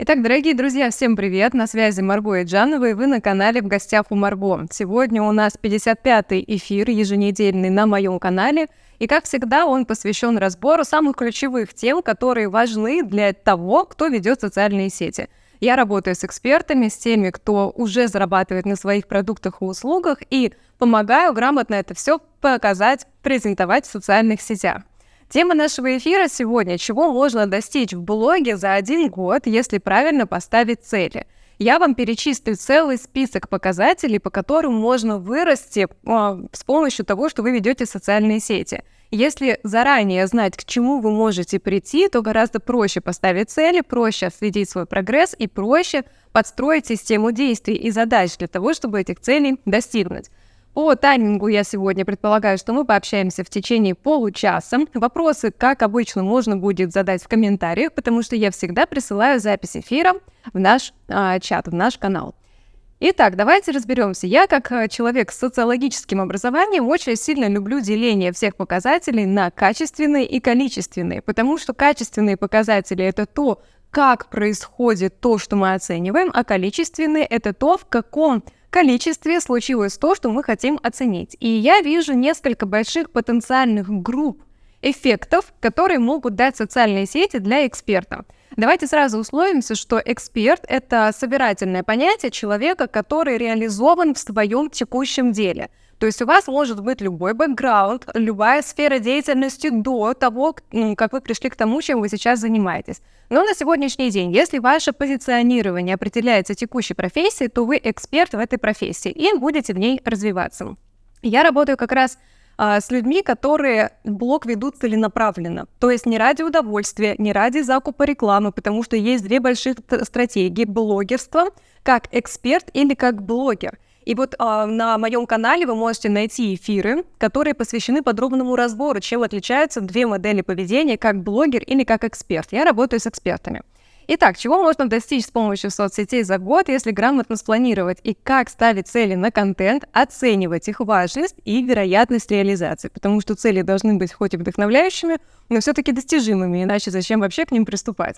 Итак, дорогие друзья, всем привет! На связи Марго и Джанова, и вы на канале «В гостях у Марго». Сегодня у нас 55-й эфир еженедельный на моем канале, и, как всегда, он посвящен разбору самых ключевых тем, которые важны для того, кто ведет социальные сети. Я работаю с экспертами, с теми, кто уже зарабатывает на своих продуктах и услугах, и помогаю грамотно это все показать, презентовать в социальных сетях. Тема нашего эфира сегодня – чего можно достичь в блоге за один год, если правильно поставить цели. Я вам перечислю целый список показателей, по которым можно вырасти э, с помощью того, что вы ведете социальные сети. Если заранее знать, к чему вы можете прийти, то гораздо проще поставить цели, проще отследить свой прогресс и проще подстроить систему действий и задач для того, чтобы этих целей достигнуть. По таймингу я сегодня предполагаю, что мы пообщаемся в течение получаса. Вопросы, как обычно, можно будет задать в комментариях, потому что я всегда присылаю запись эфира в наш а, чат, в наш канал. Итак, давайте разберемся. Я, как а, человек с социологическим образованием, очень сильно люблю деление всех показателей на качественные и количественные, потому что качественные показатели — это то, как происходит то, что мы оцениваем, а количественные — это то, в каком количестве случилось то, что мы хотим оценить. И я вижу несколько больших потенциальных групп эффектов, которые могут дать социальные сети для эксперта. Давайте сразу условимся, что эксперт — это собирательное понятие человека, который реализован в своем текущем деле — то есть у вас может быть любой бэкграунд, любая сфера деятельности до того, как вы пришли к тому, чем вы сейчас занимаетесь. Но на сегодняшний день, если ваше позиционирование определяется текущей профессией, то вы эксперт в этой профессии и будете в ней развиваться. Я работаю как раз а, с людьми, которые блог ведут целенаправленно. То есть не ради удовольствия, не ради закупа рекламы, потому что есть две больших стратегии блогерства как эксперт или как блогер – и вот э, на моем канале вы можете найти эфиры, которые посвящены подробному разбору, чем отличаются две модели поведения, как блогер или как эксперт. Я работаю с экспертами. Итак, чего можно достичь с помощью соцсетей за год, если грамотно спланировать и как ставить цели на контент, оценивать их важность и вероятность реализации, потому что цели должны быть хоть и вдохновляющими, но все-таки достижимыми, иначе зачем вообще к ним приступать?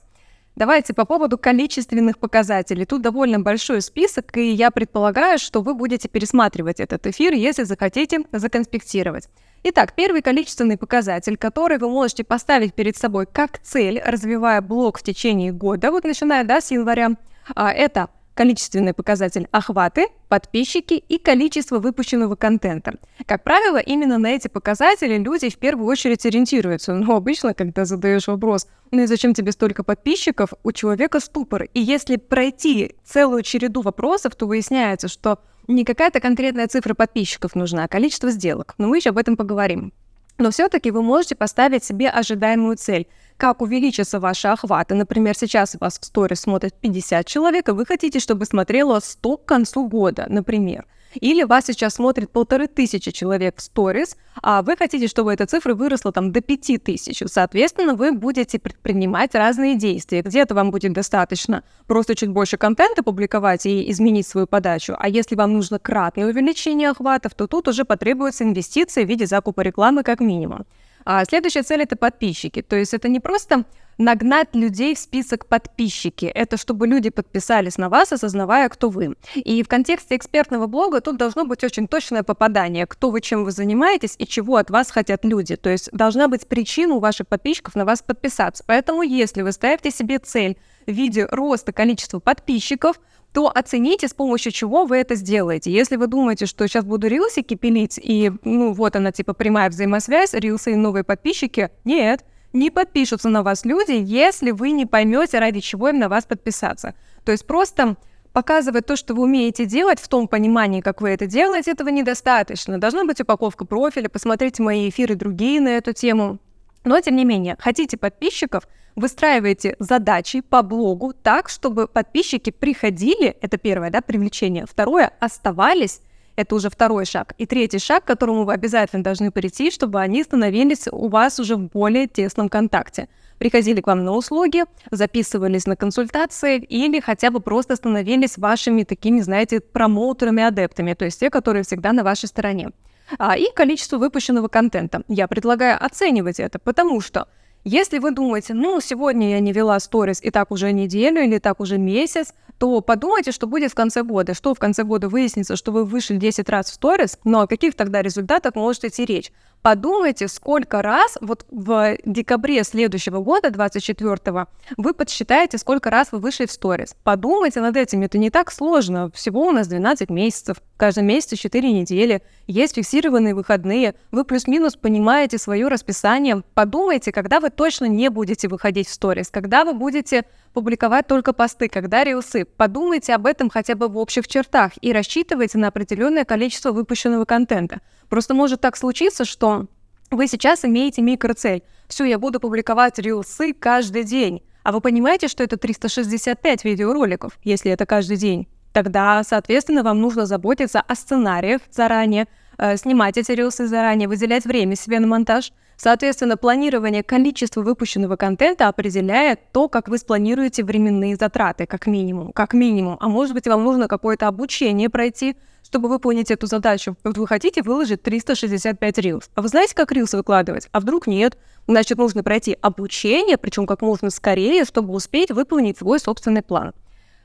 Давайте по поводу количественных показателей. Тут довольно большой список, и я предполагаю, что вы будете пересматривать этот эфир, если захотите законспектировать. Итак, первый количественный показатель, который вы можете поставить перед собой как цель, развивая блог в течение года, вот начиная да, с января, а, это количественный показатель охваты, подписчики и количество выпущенного контента. Как правило, именно на эти показатели люди в первую очередь ориентируются. Но обычно, когда задаешь вопрос, ну и зачем тебе столько подписчиков, у человека ступор. И если пройти целую череду вопросов, то выясняется, что не какая-то конкретная цифра подписчиков нужна, а количество сделок. Но мы еще об этом поговорим. Но все-таки вы можете поставить себе ожидаемую цель как увеличатся ваши охваты. Например, сейчас вас в сторис смотрит 50 человек, и вы хотите, чтобы смотрело 100 к концу года, например. Или вас сейчас смотрит полторы тысячи человек в сторис, а вы хотите, чтобы эта цифра выросла там до пяти тысяч. Соответственно, вы будете предпринимать разные действия. Где-то вам будет достаточно просто чуть больше контента публиковать и изменить свою подачу, а если вам нужно кратное увеличение охватов, то тут уже потребуются инвестиции в виде закупа рекламы как минимум. А следующая цель это подписчики. То есть это не просто нагнать людей в список подписчики. Это чтобы люди подписались на вас, осознавая, кто вы. И в контексте экспертного блога тут должно быть очень точное попадание, кто вы, чем вы занимаетесь и чего от вас хотят люди. То есть должна быть причина у ваших подписчиков на вас подписаться. Поэтому если вы ставите себе цель в виде роста количества подписчиков, то оцените, с помощью чего вы это сделаете. Если вы думаете, что сейчас буду рилсики пилить, и, ну, вот она, типа, прямая взаимосвязь, рилсы и новые подписчики, нет, не подпишутся на вас люди, если вы не поймете, ради чего им на вас подписаться. То есть просто показывать то, что вы умеете делать в том понимании, как вы это делаете, этого недостаточно. Должна быть упаковка профиля, посмотрите мои эфиры другие на эту тему. Но, тем не менее, хотите подписчиков – выстраиваете задачи по блогу так, чтобы подписчики приходили, это первое, да, привлечение. Второе, оставались, это уже второй шаг. И третий шаг, к которому вы обязательно должны прийти, чтобы они становились у вас уже в более тесном контакте. Приходили к вам на услуги, записывались на консультации или хотя бы просто становились вашими такими, знаете, промоутерами, адептами, то есть те, которые всегда на вашей стороне. А, и количество выпущенного контента. Я предлагаю оценивать это, потому что Если вы думаете, ну, сегодня я не вела сторис и так уже неделю или так уже месяц, то подумайте, что будет в конце года. Что в конце года выяснится, что вы вышли 10 раз в сторис, но о каких тогда результатах может идти речь? Подумайте, сколько раз вот в декабре следующего года, 24-го, вы подсчитаете, сколько раз вы вышли в сторис. Подумайте над этим, это не так сложно. Всего у нас 12 месяцев, каждый месяц 4 недели, есть фиксированные выходные, вы плюс-минус понимаете свое расписание. Подумайте, когда вы точно не будете выходить в сторис, когда вы будете публиковать только посты, когда рилсы. Подумайте об этом хотя бы в общих чертах и рассчитывайте на определенное количество выпущенного контента. Просто может так случиться, что вы сейчас имеете микроцель. Все, я буду публиковать рилсы каждый день. А вы понимаете, что это 365 видеороликов, если это каждый день? Тогда, соответственно, вам нужно заботиться о сценариях заранее, э, снимать эти рилсы заранее, выделять время себе на монтаж. Соответственно, планирование количества выпущенного контента определяет то, как вы спланируете временные затраты, как минимум, как минимум. А может быть, вам нужно какое-то обучение пройти, чтобы выполнить эту задачу. Вот вы хотите выложить 365 рилс. А вы знаете, как рилс выкладывать? А вдруг нет? Значит, нужно пройти обучение, причем как можно скорее, чтобы успеть выполнить свой собственный план.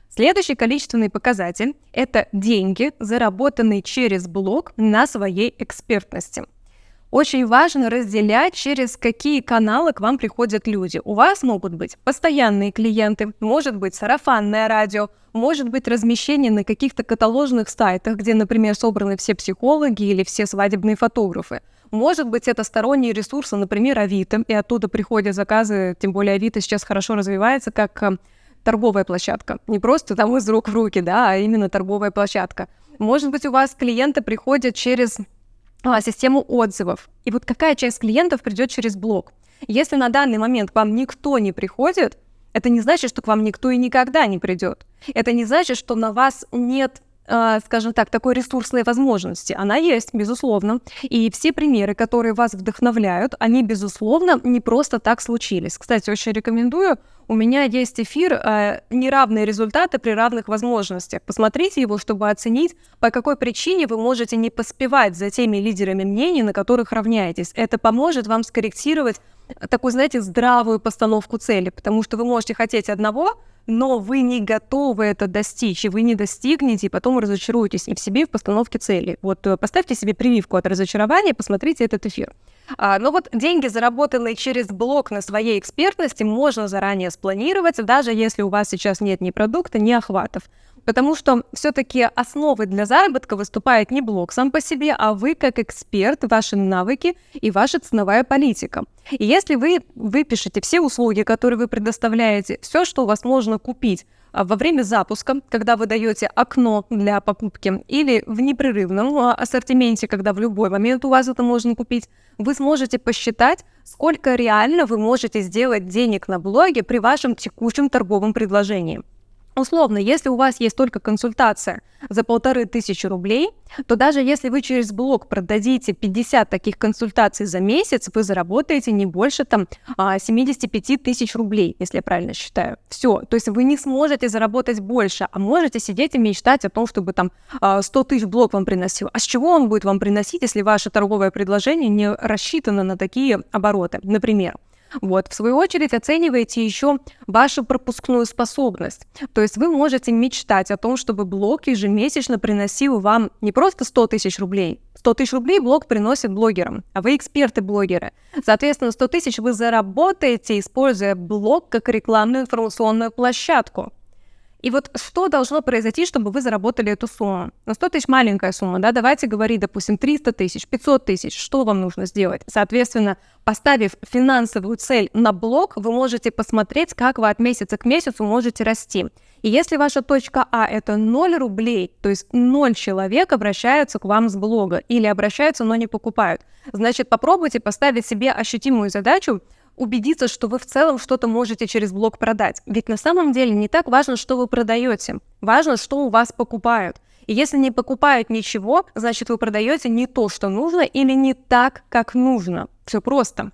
Следующий количественный показатель – это деньги, заработанные через блог на своей экспертности – очень важно разделять, через какие каналы к вам приходят люди. У вас могут быть постоянные клиенты, может быть сарафанное радио, может быть размещение на каких-то каталожных сайтах, где, например, собраны все психологи или все свадебные фотографы. Может быть, это сторонние ресурсы, например, Авито, и оттуда приходят заказы, тем более Авито сейчас хорошо развивается как э, торговая площадка. Не просто там из рук в руки, да, а именно торговая площадка. Может быть, у вас клиенты приходят через а, систему отзывов. И вот какая часть клиентов придет через блог? Если на данный момент к вам никто не приходит, это не значит, что к вам никто и никогда не придет. Это не значит, что на вас нет э, скажем так, такой ресурсной возможности. Она есть, безусловно. И все примеры, которые вас вдохновляют, они, безусловно, не просто так случились. Кстати, очень рекомендую у меня есть эфир э, «Неравные результаты при равных возможностях». Посмотрите его, чтобы оценить, по какой причине вы можете не поспевать за теми лидерами мнений, на которых равняетесь. Это поможет вам скорректировать такую, знаете, здравую постановку цели, потому что вы можете хотеть одного, но вы не готовы это достичь, и вы не достигнете, и потом разочаруетесь и в себе, и в постановке цели. Вот э, поставьте себе прививку от разочарования, посмотрите этот эфир. А, но вот деньги, заработанные через блог на своей экспертности, можно заранее спланировать, даже если у вас сейчас нет ни продукта, ни охватов. Потому что все-таки основой для заработка выступает не блог сам по себе, а вы как эксперт, ваши навыки и ваша ценовая политика. И если вы выпишете все услуги, которые вы предоставляете, все, что у вас можно купить во время запуска, когда вы даете окно для покупки, или в непрерывном а, ассортименте, когда в любой момент у вас это можно купить, вы сможете посчитать, сколько реально вы можете сделать денег на блоге при вашем текущем торговом предложении. Условно, если у вас есть только консультация за полторы тысячи рублей, то даже если вы через блог продадите 50 таких консультаций за месяц, вы заработаете не больше там 75 а, тысяч рублей, если я правильно считаю. Все, то есть вы не сможете заработать больше, а можете сидеть и мечтать о том, чтобы там 100 а, тысяч блог вам приносил. А с чего он будет вам приносить, если ваше торговое предложение не рассчитано на такие обороты, например? Вот, в свою очередь, оцениваете еще вашу пропускную способность. То есть вы можете мечтать о том, чтобы блог ежемесячно приносил вам не просто 100 тысяч рублей. 100 тысяч рублей блог приносит блогерам, а вы эксперты-блогеры. Соответственно, 100 тысяч вы заработаете, используя блог как рекламную информационную площадку. И вот что должно произойти, чтобы вы заработали эту сумму? На 100 тысяч маленькая сумма, да, давайте говорить, допустим, 300 тысяч, 500 тысяч, что вам нужно сделать? Соответственно, поставив финансовую цель на блок, вы можете посмотреть, как вы от месяца к месяцу можете расти. И если ваша точка А это 0 рублей, то есть 0 человек обращаются к вам с блога или обращаются, но не покупают, значит попробуйте поставить себе ощутимую задачу убедиться, что вы в целом что-то можете через блог продать. Ведь на самом деле не так важно, что вы продаете. Важно, что у вас покупают. И если не покупают ничего, значит вы продаете не то, что нужно, или не так, как нужно. Все просто.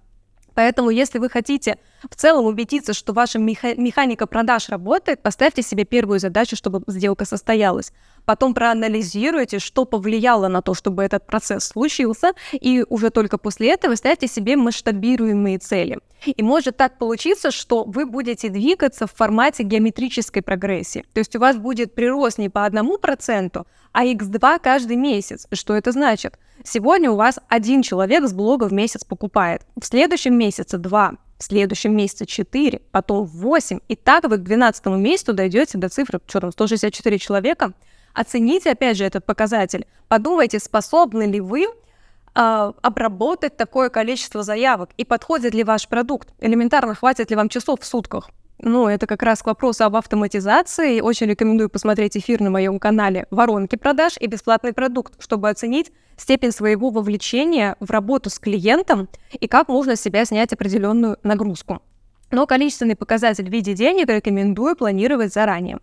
Поэтому, если вы хотите В целом убедиться, что ваша меха- механика продаж работает, поставьте себе первую задачу, чтобы сделка состоялась. Потом проанализируйте, что повлияло на то, чтобы этот процесс случился, и уже только после этого ставьте себе масштабируемые цели. И может так получиться, что вы будете двигаться в формате геометрической прогрессии. То есть у вас будет прирост не по одному проценту, а x2 каждый месяц. Что это значит? Сегодня у вас один человек с блога в месяц покупает, в следующем месяце два, в следующем месяце 4, потом 8, и так вы к 12 месяцу дойдете до цифры, что там, 164 человека. Оцените, опять же, этот показатель. Подумайте, способны ли вы э, обработать такое количество заявок и подходит ли ваш продукт. Элементарно, хватит ли вам часов в сутках. Ну, это как раз к вопросу об автоматизации. Очень рекомендую посмотреть эфир на моем канале «Воронки продаж» и «Бесплатный продукт», чтобы оценить степень своего вовлечения в работу с клиентом и как можно с себя снять определенную нагрузку. Но количественный показатель в виде денег рекомендую планировать заранее.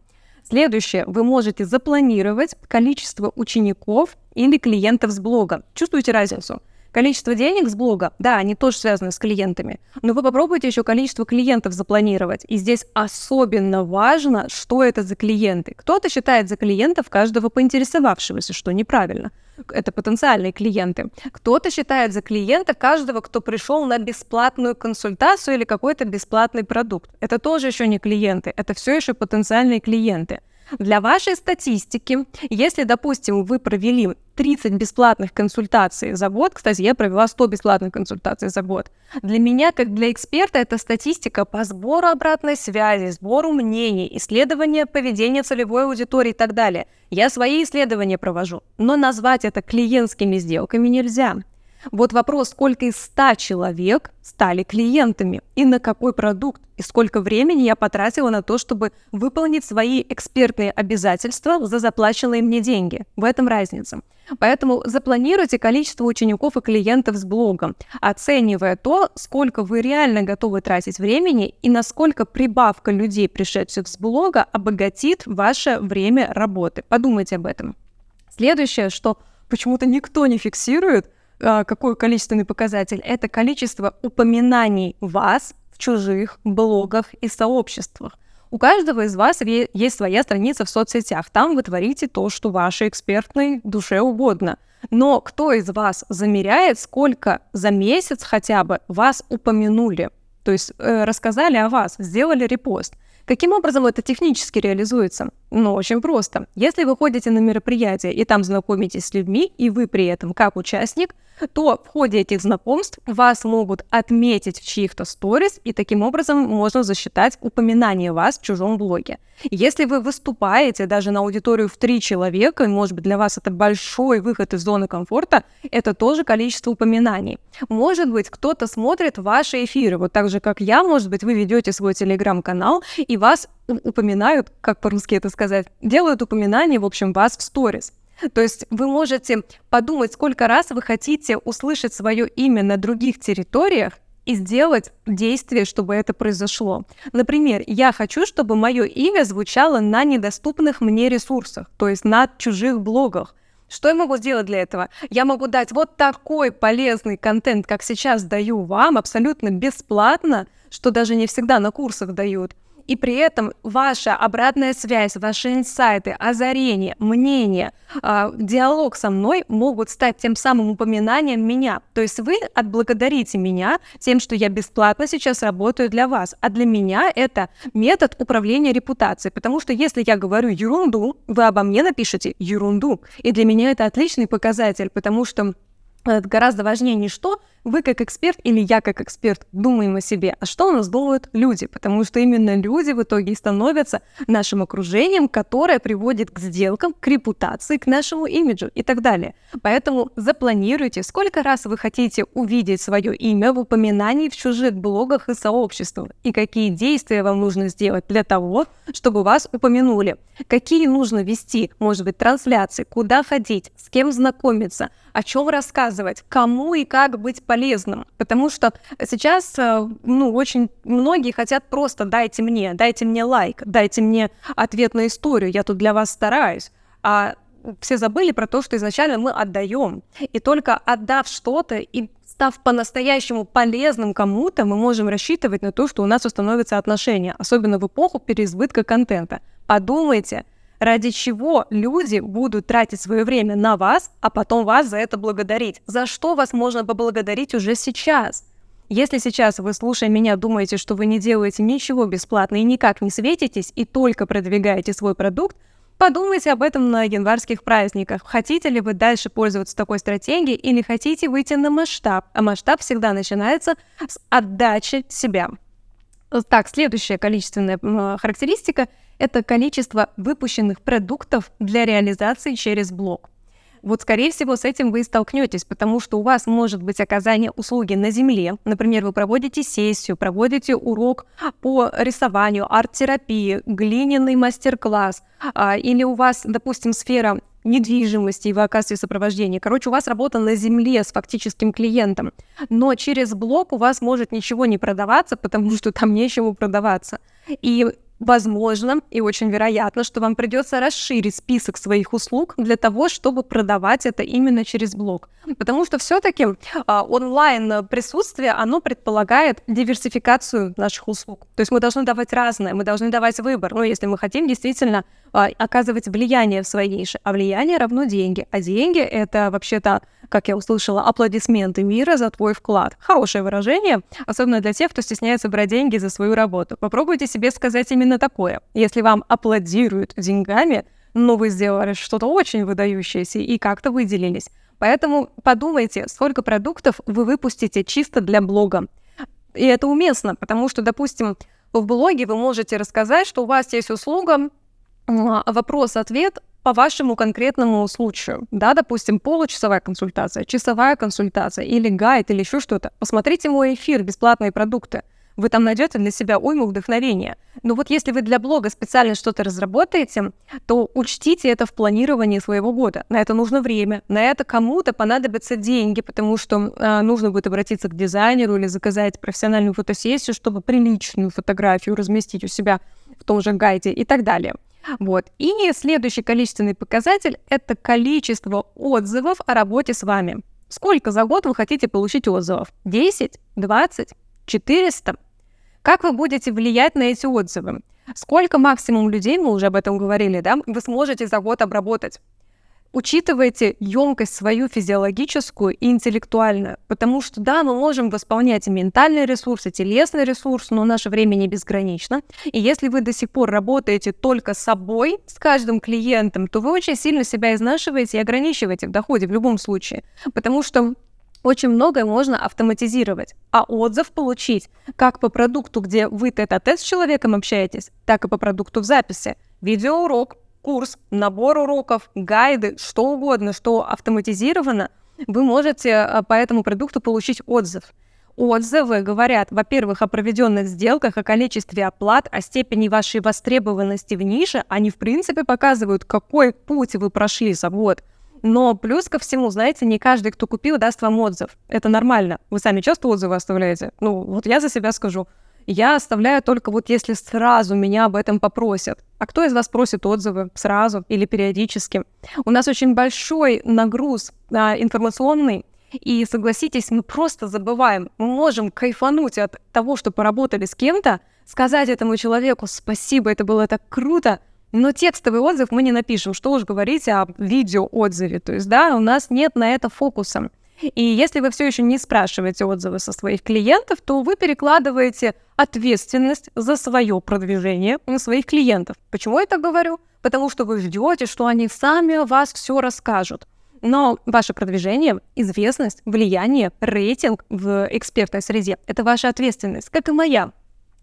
Следующее. Вы можете запланировать количество учеников или клиентов с блога. Чувствуете разницу? Количество денег с блога, да, они тоже связаны с клиентами, но вы попробуйте еще количество клиентов запланировать. И здесь особенно важно, что это за клиенты. Кто-то считает за клиентов каждого поинтересовавшегося, что неправильно. Это потенциальные клиенты. Кто-то считает за клиента каждого, кто пришел на бесплатную консультацию или какой-то бесплатный продукт. Это тоже еще не клиенты, это все еще потенциальные клиенты. Для вашей статистики, если, допустим, вы провели 30 бесплатных консультаций за год, кстати, я провела 100 бесплатных консультаций за год, для меня, как для эксперта, это статистика по сбору обратной связи, сбору мнений, исследования поведения целевой аудитории и так далее. Я свои исследования провожу, но назвать это клиентскими сделками нельзя. Вот вопрос, сколько из 100 человек стали клиентами и на какой продукт, и сколько времени я потратила на то, чтобы выполнить свои экспертные обязательства за заплаченные мне деньги. В этом разница. Поэтому запланируйте количество учеников и клиентов с блогом, оценивая то, сколько вы реально готовы тратить времени и насколько прибавка людей, пришедших с блога, обогатит ваше время работы. Подумайте об этом. Следующее, что почему-то никто не фиксирует – какой количественный показатель? Это количество упоминаний вас в чужих блогах и сообществах. У каждого из вас есть своя страница в соцсетях. Там вы творите то, что вашей экспертной душе угодно. Но кто из вас замеряет, сколько за месяц хотя бы вас упомянули? То есть э, рассказали о вас, сделали репост. Каким образом это технически реализуется? Ну, очень просто. Если вы ходите на мероприятие и там знакомитесь с людьми, и вы при этом как участник, то в ходе этих знакомств вас могут отметить в чьих-то сторис, и таким образом можно засчитать упоминание вас в чужом блоге. Если вы выступаете даже на аудиторию в три человека, и, может быть, для вас это большой выход из зоны комфорта, это тоже количество упоминаний. Может быть, кто-то смотрит ваши эфиры, вот так же, как я, может быть, вы ведете свой телеграм-канал, и вас упоминают, как по-русски это сказать, делают упоминание, в общем, вас в сторис. То есть вы можете подумать, сколько раз вы хотите услышать свое имя на других территориях и сделать действие, чтобы это произошло. Например, я хочу, чтобы мое имя звучало на недоступных мне ресурсах, то есть на чужих блогах. Что я могу сделать для этого? Я могу дать вот такой полезный контент, как сейчас даю вам, абсолютно бесплатно, что даже не всегда на курсах дают и при этом ваша обратная связь, ваши инсайты, озарения, мнения, э, диалог со мной могут стать тем самым упоминанием меня. То есть вы отблагодарите меня тем, что я бесплатно сейчас работаю для вас. А для меня это метод управления репутацией, потому что если я говорю ерунду, вы обо мне напишите ерунду. И для меня это отличный показатель, потому что это гораздо важнее не что вы как эксперт или я как эксперт думаем о себе, а что у нас думают люди, потому что именно люди в итоге становятся нашим окружением, которое приводит к сделкам, к репутации, к нашему имиджу и так далее. Поэтому запланируйте, сколько раз вы хотите увидеть свое имя в упоминании в чужих блогах и сообществах, и какие действия вам нужно сделать для того, чтобы вас упомянули, какие нужно вести, может быть, трансляции, куда ходить, с кем знакомиться, о чем рассказывать, кому и как быть полезным. Потому что сейчас, э, ну, очень многие хотят просто дайте мне, дайте мне лайк, дайте мне ответ на историю, я тут для вас стараюсь. А все забыли про то, что изначально мы отдаем. И только отдав что-то и став по-настоящему полезным кому-то, мы можем рассчитывать на то, что у нас установятся отношения, особенно в эпоху переизбытка контента. Подумайте, ради чего люди будут тратить свое время на вас, а потом вас за это благодарить. За что вас можно поблагодарить уже сейчас? Если сейчас вы, слушая меня, думаете, что вы не делаете ничего бесплатно и никак не светитесь, и только продвигаете свой продукт, подумайте об этом на январских праздниках. Хотите ли вы дальше пользоваться такой стратегией или хотите выйти на масштаб? А масштаб всегда начинается с отдачи себя. Так, следующая количественная характеристика – это количество выпущенных продуктов для реализации через блог. Вот, скорее всего, с этим вы и столкнетесь, потому что у вас может быть оказание услуги на земле. Например, вы проводите сессию, проводите урок по рисованию, арт-терапии, глиняный мастер-класс, а, или у вас, допустим, сфера недвижимости, и вы оказываете сопровождение. Короче, у вас работа на земле с фактическим клиентом, но через блог у вас может ничего не продаваться, потому что там нечему продаваться. И Возможно и очень вероятно, что вам придется расширить список своих услуг для того, чтобы продавать это именно через блог. Потому что все-таки а, онлайн присутствие, оно предполагает диверсификацию наших услуг. То есть мы должны давать разное, мы должны давать выбор. Ну, если мы хотим действительно а, оказывать влияние в своей нише. А влияние равно деньги. А деньги — это вообще-то, как я услышала, аплодисменты мира за твой вклад. Хорошее выражение, особенно для тех, кто стесняется брать деньги за свою работу. Попробуйте себе сказать именно такое. Если вам аплодируют деньгами, но вы сделали что-то очень выдающееся и как-то выделились. Поэтому подумайте, сколько продуктов вы выпустите чисто для блога. И это уместно, потому что, допустим, в блоге вы можете рассказать, что у вас есть услуга вопрос-ответ по вашему конкретному случаю. Да, допустим, получасовая консультация, часовая консультация или гайд или еще что-то. Посмотрите мой эфир «Бесплатные продукты». Вы там найдете для себя уйму вдохновения. Но вот если вы для блога специально что-то разработаете, то учтите это в планировании своего года. На это нужно время, на это кому-то понадобятся деньги, потому что э, нужно будет обратиться к дизайнеру или заказать профессиональную фотосессию, чтобы приличную фотографию разместить у себя в том же гайде и так далее. Вот. И следующий количественный показатель – это количество отзывов о работе с вами. Сколько за год вы хотите получить отзывов? 10? 20? 400? Как вы будете влиять на эти отзывы? Сколько максимум людей, мы уже об этом говорили, да, вы сможете за год обработать? Учитывайте емкость свою физиологическую и интеллектуальную, потому что да, мы можем восполнять и ментальный ресурс, и телесный ресурс, но наше время не безгранично. И если вы до сих пор работаете только с собой, с каждым клиентом, то вы очень сильно себя изнашиваете и ограничиваете в доходе в любом случае, потому что очень многое можно автоматизировать, а отзыв получить как по продукту, где вы тет-а-тет с человеком общаетесь, так и по продукту в записи. Видеоурок, курс, набор уроков, гайды, что угодно, что автоматизировано, вы можете э, по этому продукту получить отзыв. Отзывы говорят, во-первых, о проведенных сделках, о количестве оплат, о степени вашей востребованности в нише. Они, в принципе, показывают, какой путь вы прошли за год. Но плюс ко всему, знаете, не каждый, кто купил, даст вам отзыв. Это нормально. Вы сами часто отзывы оставляете? Ну, вот я за себя скажу я оставляю только вот если сразу меня об этом попросят. А кто из вас просит отзывы сразу или периодически? У нас очень большой нагруз а, информационный, и согласитесь, мы просто забываем. Мы можем кайфануть от того, что поработали с кем-то, сказать этому человеку спасибо, это было так круто, но текстовый отзыв мы не напишем. Что уж говорить о видеоотзыве. То есть, да, у нас нет на это фокуса. И если вы все еще не спрашиваете отзывы со своих клиентов, то вы перекладываете ответственность за свое продвижение на своих клиентов. Почему я так говорю? Потому что вы ждете, что они сами вас все расскажут. Но ваше продвижение, известность, влияние, рейтинг в экспертной среде – это ваша ответственность, как и моя.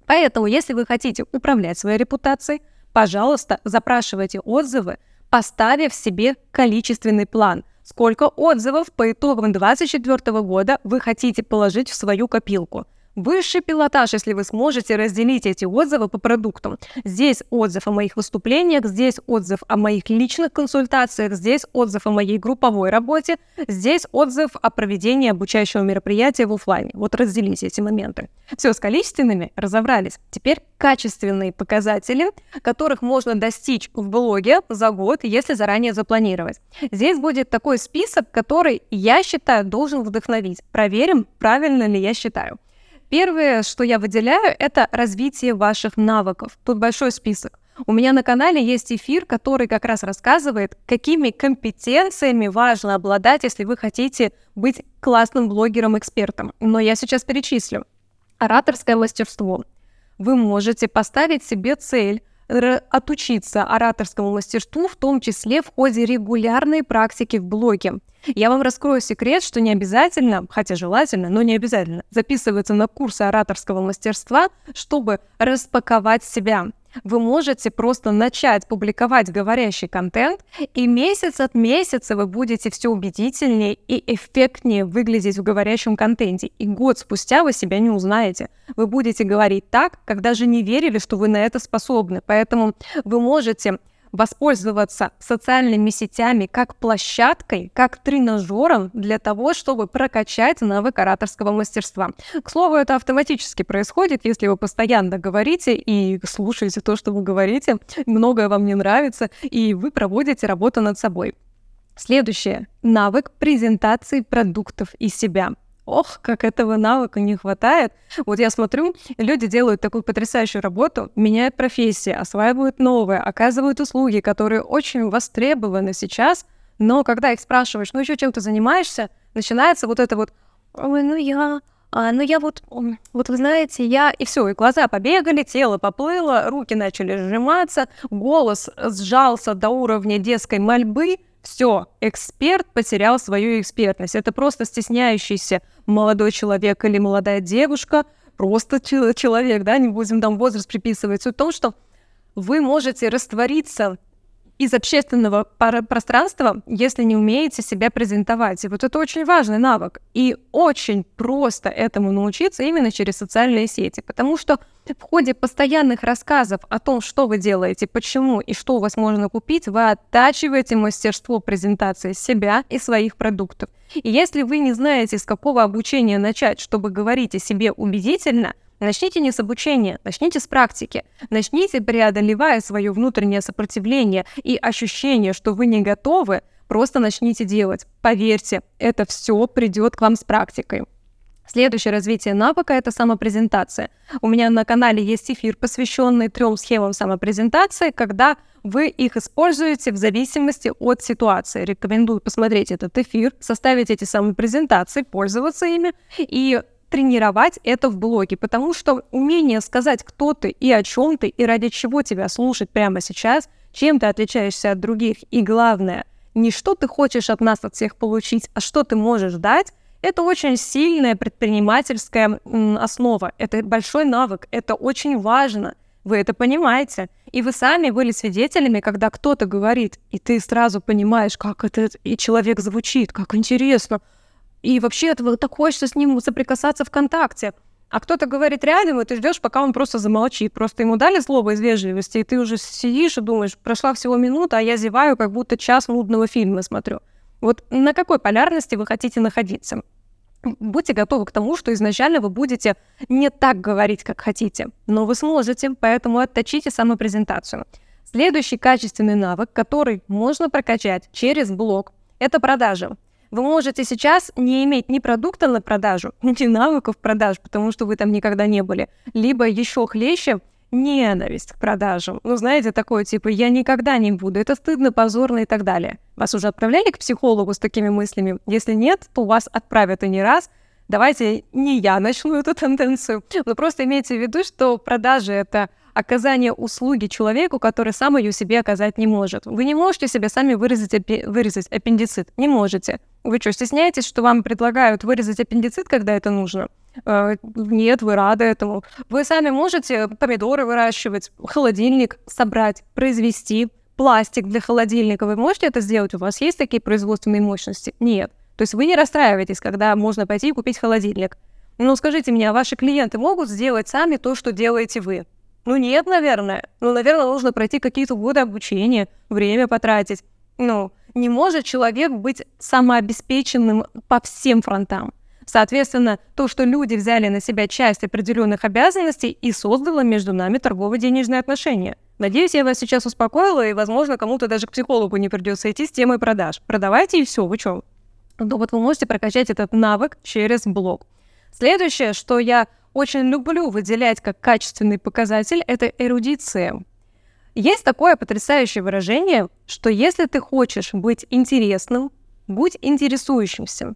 Поэтому, если вы хотите управлять своей репутацией, пожалуйста, запрашивайте отзывы, поставив себе количественный план – сколько отзывов по итогам 2024 года вы хотите положить в свою копилку. Высший пилотаж, если вы сможете разделить эти отзывы по продуктам. Здесь отзыв о моих выступлениях, здесь отзыв о моих личных консультациях, здесь отзыв о моей групповой работе, здесь отзыв о проведении обучающего мероприятия в офлайне. Вот разделите эти моменты. Все, с количественными разобрались. Теперь качественные показатели, которых можно достичь в блоге за год, если заранее запланировать. Здесь будет такой список, который, я считаю, должен вдохновить. Проверим, правильно ли я считаю. Первое, что я выделяю, это развитие ваших навыков. Тут большой список. У меня на канале есть эфир, который как раз рассказывает, какими компетенциями важно обладать, если вы хотите быть классным блогером-экспертом. Но я сейчас перечислю. Ораторское мастерство. Вы можете поставить себе цель отучиться ораторскому мастерству, в том числе в ходе регулярной практики в блоге. Я вам раскрою секрет, что не обязательно, хотя желательно, но не обязательно, записываться на курсы ораторского мастерства, чтобы распаковать себя вы можете просто начать публиковать говорящий контент, и месяц от месяца вы будете все убедительнее и эффектнее выглядеть в говорящем контенте. И год спустя вы себя не узнаете. Вы будете говорить так, как даже не верили, что вы на это способны. Поэтому вы можете воспользоваться социальными сетями как площадкой, как тренажером для того, чтобы прокачать навык ораторского мастерства. К слову, это автоматически происходит, если вы постоянно говорите и слушаете то, что вы говорите, многое вам не нравится, и вы проводите работу над собой. Следующее. Навык презентации продуктов и себя ох, как этого навыка не хватает. Вот я смотрю, люди делают такую потрясающую работу, меняют профессии, осваивают новые, оказывают услуги, которые очень востребованы сейчас, но когда их спрашиваешь, ну еще чем ты занимаешься, начинается вот это вот, ой, ну я, а, ну я вот, вот вы знаете, я... И все, и глаза побегали, тело поплыло, руки начали сжиматься, голос сжался до уровня детской мольбы, все, эксперт потерял свою экспертность. Это просто стесняющийся молодой человек или молодая девушка, просто человек, да, не будем там возраст приписывать. Суть в том, что вы можете раствориться из общественного пространства, если не умеете себя презентовать. И вот это очень важный навык. И очень просто этому научиться именно через социальные сети, потому что в ходе постоянных рассказов о том, что вы делаете, почему и что у вас можно купить, вы оттачиваете мастерство презентации себя и своих продуктов. И если вы не знаете, с какого обучения начать, чтобы говорить о себе убедительно – Начните не с обучения, начните с практики. Начните, преодолевая свое внутреннее сопротивление и ощущение, что вы не готовы, просто начните делать. Поверьте, это все придет к вам с практикой. Следующее развитие навыка — это самопрезентация. У меня на канале есть эфир, посвященный трем схемам самопрезентации, когда вы их используете в зависимости от ситуации. Рекомендую посмотреть этот эфир, составить эти самопрезентации, пользоваться ими и тренировать это в блоге, потому что умение сказать, кто ты и о чем ты, и ради чего тебя слушать прямо сейчас, чем ты отличаешься от других, и главное, не что ты хочешь от нас, от всех получить, а что ты можешь дать, это очень сильная предпринимательская основа, это большой навык, это очень важно. Вы это понимаете. И вы сами были свидетелями, когда кто-то говорит, и ты сразу понимаешь, как этот и человек звучит, как интересно, и вообще этого так хочется с ним соприкасаться ВКонтакте. А кто-то говорит рядом, и ты ждешь, пока он просто замолчит. Просто ему дали слово из вежливости, и ты уже сидишь и думаешь, прошла всего минута, а я зеваю, как будто час нудного фильма смотрю. Вот на какой полярности вы хотите находиться? Будьте готовы к тому, что изначально вы будете не так говорить, как хотите, но вы сможете, поэтому отточите самопрезентацию. Следующий качественный навык, который можно прокачать через блог, это продажи. Вы можете сейчас не иметь ни продукта на продажу, ни навыков продаж, потому что вы там никогда не были, либо еще хлеще ненависть к продажам. Ну, знаете, такое типа «я никогда не буду», это стыдно, позорно и так далее. Вас уже отправляли к психологу с такими мыслями? Если нет, то вас отправят и не раз. Давайте не я начну эту тенденцию, но просто имейте в виду, что продажи — это оказание услуги человеку, который сам ее себе оказать не может. Вы не можете себе сами выразить, апи- вырезать аппендицит. Не можете. Вы что, стесняетесь, что вам предлагают вырезать аппендицит, когда это нужно? Э, нет, вы рады этому. Вы сами можете помидоры выращивать, холодильник собрать, произвести, пластик для холодильника. Вы можете это сделать? У вас есть такие производственные мощности? Нет. То есть вы не расстраиваетесь, когда можно пойти и купить холодильник. Ну, скажите мне, а ваши клиенты могут сделать сами то, что делаете вы? Ну, нет, наверное. Ну, наверное, нужно пройти какие-то годы обучения, время потратить. Ну, не может человек быть самообеспеченным по всем фронтам. Соответственно, то, что люди взяли на себя часть определенных обязанностей и создало между нами торгово-денежные отношения. Надеюсь, я вас сейчас успокоила, и, возможно, кому-то даже к психологу не придется идти с темой продаж. Продавайте и все, вы что? Ну вот вы можете прокачать этот навык через блог. Следующее, что я очень люблю выделять как качественный показатель, это эрудиция. Есть такое потрясающее выражение, что если ты хочешь быть интересным, будь интересующимся.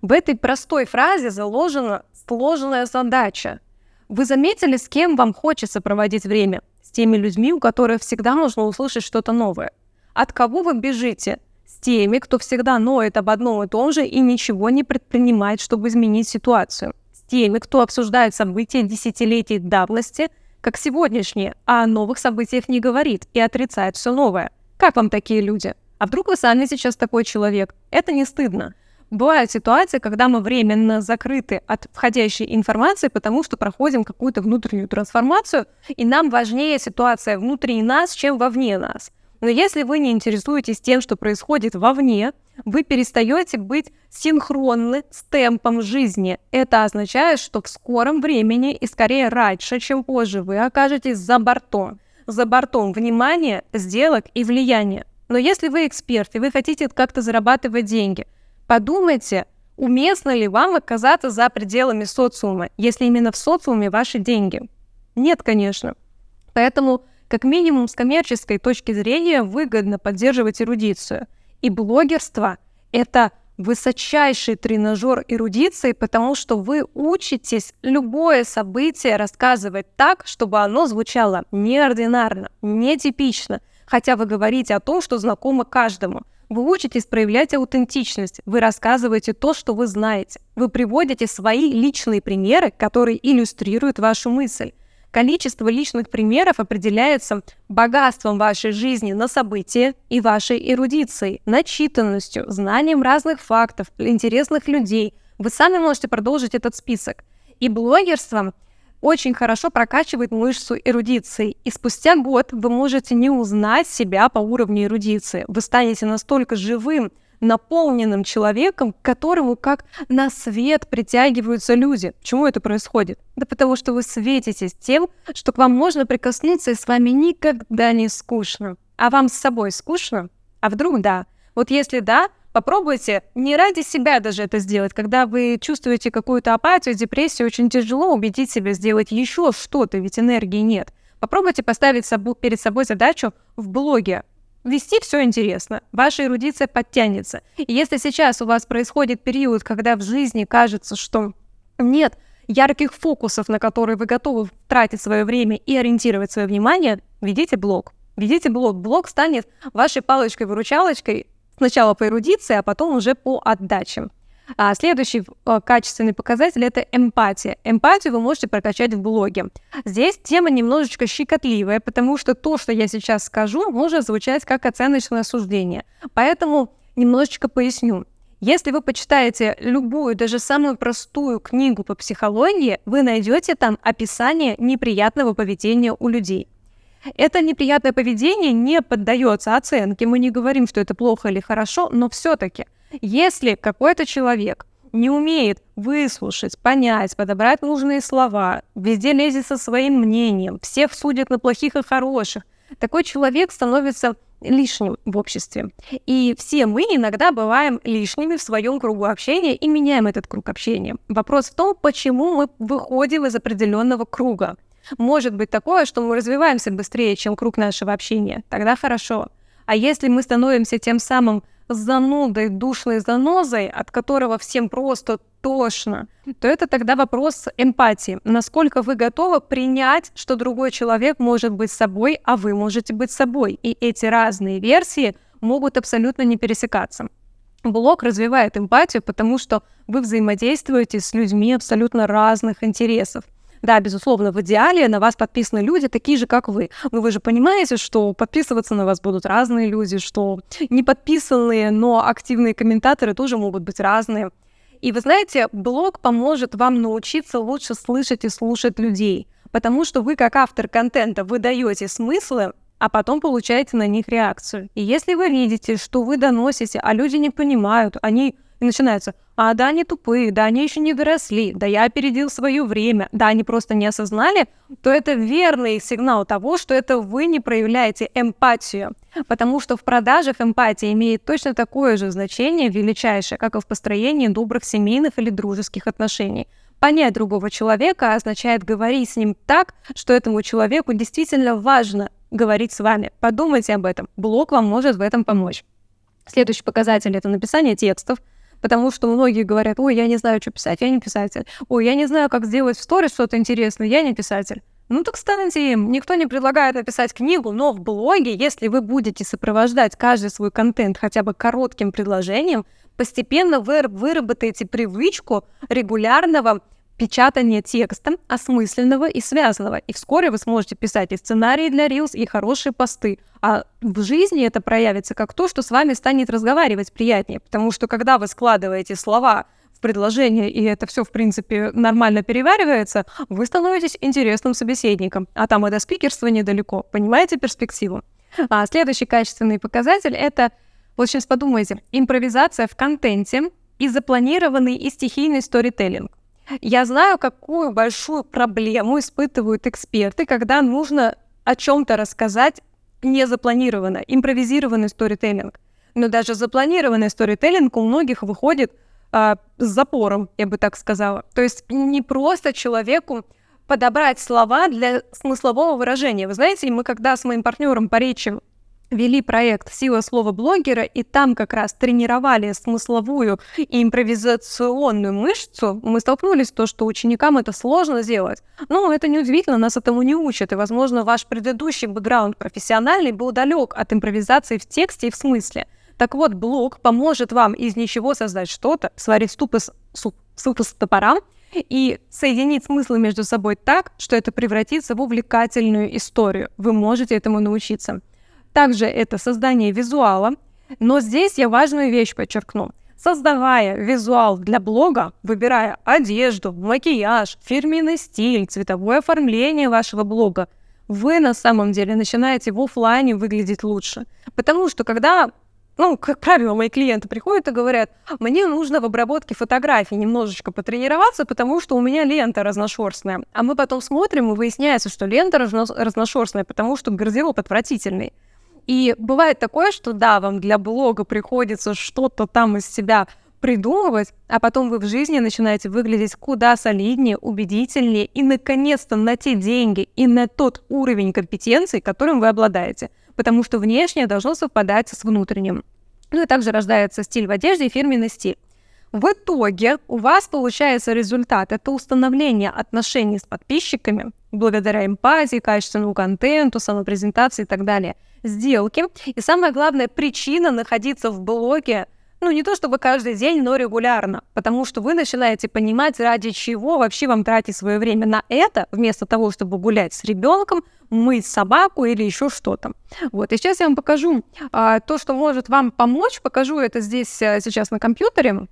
В этой простой фразе заложена сложная задача. Вы заметили, с кем вам хочется проводить время? С теми людьми, у которых всегда нужно услышать что-то новое. От кого вы бежите? С теми, кто всегда ноет об одном и том же и ничего не предпринимает, чтобы изменить ситуацию. Теми, кто обсуждает события десятилетий давности, как сегодняшние, а о новых событиях не говорит и отрицает все новое. Как вам такие люди? А вдруг вы сами сейчас такой человек? Это не стыдно. Бывают ситуации, когда мы временно закрыты от входящей информации, потому что проходим какую-то внутреннюю трансформацию, и нам важнее ситуация внутри нас, чем вовне нас. Но если вы не интересуетесь тем, что происходит вовне, вы перестаете быть синхронны с темпом жизни. Это означает, что в скором времени и скорее раньше, чем позже, вы окажетесь за бортом. За бортом внимания, сделок и влияния. Но если вы эксперт и вы хотите как-то зарабатывать деньги – Подумайте, уместно ли вам оказаться за пределами социума, если именно в социуме ваши деньги? Нет, конечно. Поэтому, как минимум, с коммерческой точки зрения выгодно поддерживать эрудицию. И блогерство — это высочайший тренажер эрудиции, потому что вы учитесь любое событие рассказывать так, чтобы оно звучало неординарно, нетипично, хотя вы говорите о том, что знакомо каждому — вы учитесь проявлять аутентичность, вы рассказываете то, что вы знаете. Вы приводите свои личные примеры, которые иллюстрируют вашу мысль. Количество личных примеров определяется богатством вашей жизни на события и вашей эрудицией, начитанностью, знанием разных фактов, интересных людей. Вы сами можете продолжить этот список. И блогерством очень хорошо прокачивает мышцу эрудиции. И спустя год вы можете не узнать себя по уровню эрудиции. Вы станете настолько живым, наполненным человеком, к которому как на свет притягиваются люди. Почему это происходит? Да потому что вы светитесь тем, что к вам можно прикоснуться, и с вами никогда не скучно. А вам с собой скучно? А вдруг да? Вот если да, Попробуйте не ради себя даже это сделать. Когда вы чувствуете какую-то апатию, депрессию, очень тяжело убедить себя сделать еще что-то, ведь энергии нет. Попробуйте поставить перед собой задачу в блоге. Вести все интересно, ваша эрудиция подтянется. И если сейчас у вас происходит период, когда в жизни кажется, что нет ярких фокусов, на которые вы готовы тратить свое время и ориентировать свое внимание, ведите блог. Ведите блог. Блог станет вашей палочкой-выручалочкой Сначала по эрудиции, а потом уже по отдаче. А следующий э, качественный показатель – это эмпатия. Эмпатию вы можете прокачать в блоге. Здесь тема немножечко щекотливая, потому что то, что я сейчас скажу, может звучать как оценочное суждение. Поэтому немножечко поясню. Если вы почитаете любую, даже самую простую книгу по психологии, вы найдете там описание неприятного поведения у людей. Это неприятное поведение не поддается оценке. Мы не говорим, что это плохо или хорошо, но все-таки, если какой-то человек не умеет выслушать, понять, подобрать нужные слова, везде лезет со своим мнением, всех судит на плохих и хороших, такой человек становится лишним в обществе. И все мы иногда бываем лишними в своем кругу общения и меняем этот круг общения. Вопрос в том, почему мы выходим из определенного круга может быть такое, что мы развиваемся быстрее, чем круг нашего общения. Тогда хорошо. А если мы становимся тем самым занудой, душной занозой, от которого всем просто тошно, то это тогда вопрос эмпатии. Насколько вы готовы принять, что другой человек может быть собой, а вы можете быть собой. И эти разные версии могут абсолютно не пересекаться. Блог развивает эмпатию, потому что вы взаимодействуете с людьми абсолютно разных интересов. Да, безусловно, в идеале на вас подписаны люди такие же, как вы. Но вы же понимаете, что подписываться на вас будут разные люди, что не подписанные, но активные комментаторы тоже могут быть разные. И вы знаете, блог поможет вам научиться лучше слышать и слушать людей, потому что вы как автор контента выдаете смыслы, а потом получаете на них реакцию. И если вы видите, что вы доносите, а люди не понимают, они и начинается, а да, они тупые, да, они еще не доросли, да, я опередил свое время, да, они просто не осознали, то это верный сигнал того, что это вы не проявляете эмпатию. Потому что в продажах эмпатия имеет точно такое же значение, величайшее, как и в построении добрых семейных или дружеских отношений. Понять другого человека означает говорить с ним так, что этому человеку действительно важно говорить с вами. Подумайте об этом. Блог вам может в этом помочь. Следующий показатель — это написание текстов потому что многие говорят, ой, я не знаю, что писать, я не писатель. Ой, я не знаю, как сделать в сторис что-то интересное, я не писатель. Ну так станьте им. Никто не предлагает написать книгу, но в блоге, если вы будете сопровождать каждый свой контент хотя бы коротким предложением, постепенно вы выработаете привычку регулярного печатание текста, осмысленного и связанного. И вскоре вы сможете писать и сценарии для Reels, и хорошие посты. А в жизни это проявится как то, что с вами станет разговаривать приятнее. Потому что когда вы складываете слова в предложение, и это все, в принципе, нормально переваривается, вы становитесь интересным собеседником. А там и до спикерства недалеко. Понимаете перспективу? А следующий качественный показатель — это, вот сейчас подумайте, импровизация в контенте и запланированный и стихийный сторителлинг. Я знаю, какую большую проблему испытывают эксперты, когда нужно о чем-то рассказать незапланированно, импровизированный сторителлинг. Но даже запланированный сторителлинг у многих выходит а, с запором, я бы так сказала. То есть не просто человеку подобрать слова для смыслового выражения. Вы знаете, мы когда с моим партнером по речи вели проект «Сила слова блогера», и там как раз тренировали смысловую и импровизационную мышцу, мы столкнулись с то, что ученикам это сложно сделать. Но это неудивительно, нас этому не учат, и, возможно, ваш предыдущий бэкграунд профессиональный был далек от импровизации в тексте и в смысле. Так вот, блог поможет вам из ничего создать что-то, сварить суп из, суп, суп из топора, и соединить смыслы между собой так, что это превратится в увлекательную историю. Вы можете этому научиться. Также это создание визуала, но здесь я важную вещь подчеркну. Создавая визуал для блога, выбирая одежду, макияж, фирменный стиль, цветовое оформление вашего блога, вы на самом деле начинаете в офлайне выглядеть лучше. Потому что когда ну, как правило, мои клиенты приходят и говорят, мне нужно в обработке фотографий немножечко потренироваться, потому что у меня лента разношерстная. А мы потом смотрим, и выясняется, что лента разношерстная, потому что гардероб отвратительный. И бывает такое, что да, вам для блога приходится что-то там из себя придумывать, а потом вы в жизни начинаете выглядеть куда солиднее, убедительнее и, наконец-то, на те деньги и на тот уровень компетенций, которым вы обладаете. Потому что внешнее должно совпадать с внутренним. Ну и также рождается стиль в одежде и фирменный стиль. В итоге у вас получается результат. Это установление отношений с подписчиками благодаря эмпатии, качественному контенту, самопрезентации и так далее – сделки. И самая главная причина находиться в блоге, ну не то чтобы каждый день, но регулярно, потому что вы начинаете понимать, ради чего вообще вам тратить свое время на это, вместо того, чтобы гулять с ребенком, мыть собаку или еще что-то. Вот, и сейчас я вам покажу а, то, что может вам помочь. Покажу это здесь а, сейчас на компьютере.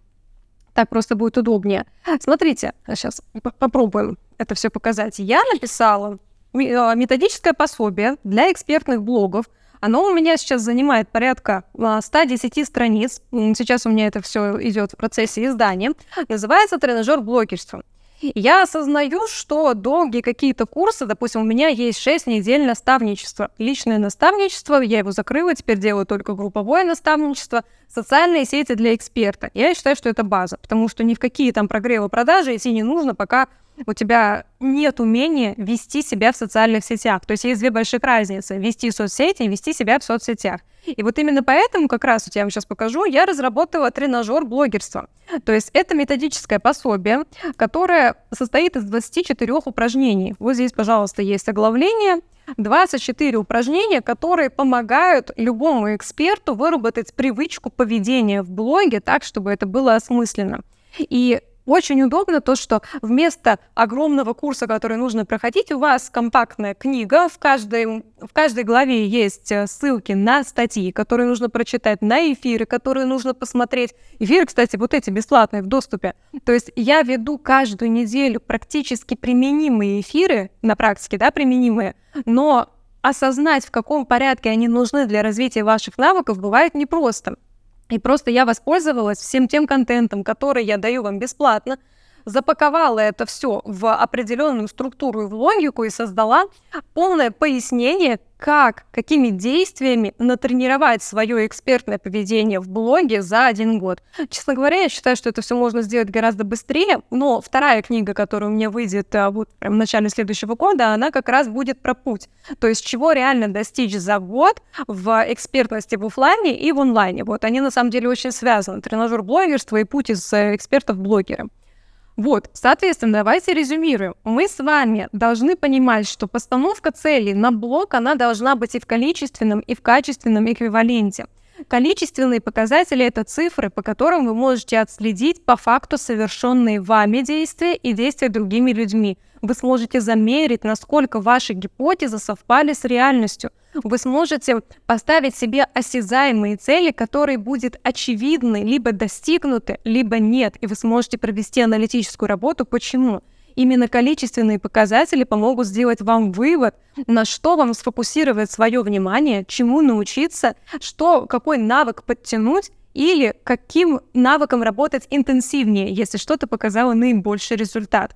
Так просто будет удобнее. Смотрите, сейчас попробуем это все показать. Я написала методическое пособие для экспертных блогов. Оно у меня сейчас занимает порядка 110 а, страниц. Сейчас у меня это все идет в процессе издания. Называется «Тренажер блогерства». Я осознаю, что долгие какие-то курсы, допустим, у меня есть 6 недель наставничества. Личное наставничество, я его закрыла, теперь делаю только групповое наставничество, социальные сети для эксперта. Я считаю, что это база, потому что ни в какие там прогревы продажи идти не нужно, пока у тебя нет умения вести себя в социальных сетях. То есть есть две больших разницы. Вести соцсети и вести себя в соцсетях. И вот именно поэтому, как раз, вот я вам сейчас покажу, я разработала тренажер блогерства. То есть это методическое пособие, которое состоит из 24 упражнений. Вот здесь, пожалуйста, есть оглавление. 24 упражнения, которые помогают любому эксперту выработать привычку поведения в блоге так, чтобы это было осмысленно. И Очень удобно то, что вместо огромного курса, который нужно проходить, у вас компактная книга, в каждой, в каждой главе есть э, ссылки на статьи, которые нужно прочитать, на эфиры, которые нужно посмотреть. Эфиры, кстати, вот эти бесплатные в доступе. То есть я веду каждую неделю практически применимые эфиры, на практике, да, применимые, но осознать, в каком порядке они нужны для развития ваших навыков, бывает непросто. И просто я воспользовалась всем тем контентом, который я даю вам бесплатно, запаковала это все в определенную структуру и в логику и создала полное пояснение, как, какими действиями натренировать свое экспертное поведение в блоге за один год. Честно говоря, я считаю, что это все можно сделать гораздо быстрее, но вторая книга, которая у меня выйдет а, вот прям в начале следующего года, она как раз будет про путь. То есть чего реально достичь за год в экспертности в офлайне и в онлайне. Вот они на самом деле очень связаны. Тренажер блогерства и путь из э, экспертов блогера. Вот, соответственно, давайте резюмируем. Мы с вами должны понимать, что постановка целей на блок, она должна быть и в количественном, и в качественном эквиваленте. Количественные показатели — это цифры, по которым вы можете отследить по факту совершенные вами действия и действия другими людьми. Вы сможете замерить, насколько ваши гипотезы совпали с реальностью. Вы сможете поставить себе осязаемые цели, которые будут очевидны, либо достигнуты, либо нет. И вы сможете провести аналитическую работу. Почему? Именно количественные показатели помогут сделать вам вывод, на что вам сфокусировать свое внимание, чему научиться, что, какой навык подтянуть или каким навыком работать интенсивнее, если что-то показало наибольший результат.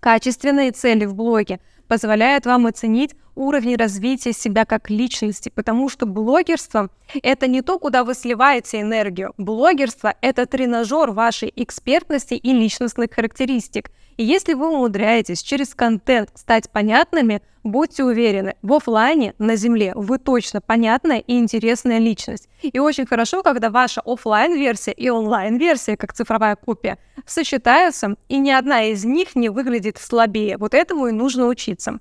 Качественные цели в блоге позволяют вам оценить уровень развития себя как личности, потому что блогерство — это не то, куда вы сливаете энергию. Блогерство — это тренажер вашей экспертности и личностных характеристик. И если вы умудряетесь через контент стать понятными, будьте уверены, в офлайне на земле вы точно понятная и интересная личность. И очень хорошо, когда ваша офлайн версия и онлайн-версия, как цифровая копия, сочетаются, и ни одна из них не выглядит слабее. Вот этому и нужно учиться.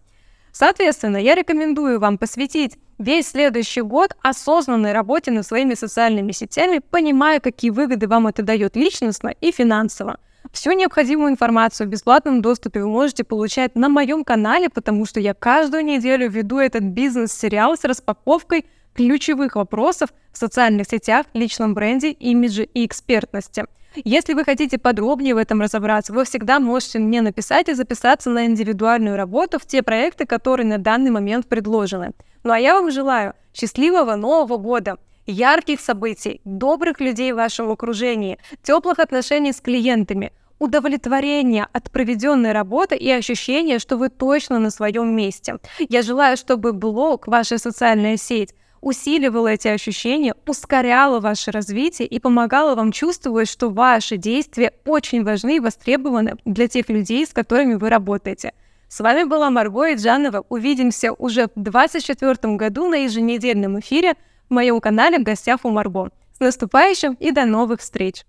Соответственно, я рекомендую вам посвятить весь следующий год осознанной работе над своими социальными сетями, понимая, какие выгоды вам это дает личностно и финансово. Всю необходимую информацию в бесплатном доступе вы можете получать на моем канале, потому что я каждую неделю веду этот бизнес-сериал с распаковкой ключевых вопросов в социальных сетях, личном бренде, имидже и экспертности. Если вы хотите подробнее в этом разобраться, вы всегда можете мне написать и записаться на индивидуальную работу в те проекты, которые на данный момент предложены. Ну а я вам желаю счастливого Нового года! ярких событий, добрых людей в вашем окружении, теплых отношений с клиентами, удовлетворения от проведенной работы и ощущения, что вы точно на своем месте. Я желаю, чтобы блог, ваша социальная сеть, усиливала эти ощущения, ускоряла ваше развитие и помогала вам чувствовать, что ваши действия очень важны и востребованы для тех людей, с которыми вы работаете. С вами была Марго Иджанова. Увидимся уже в 2024 году на еженедельном эфире в моем канале «В гостях у Марго». С наступающим и до новых встреч!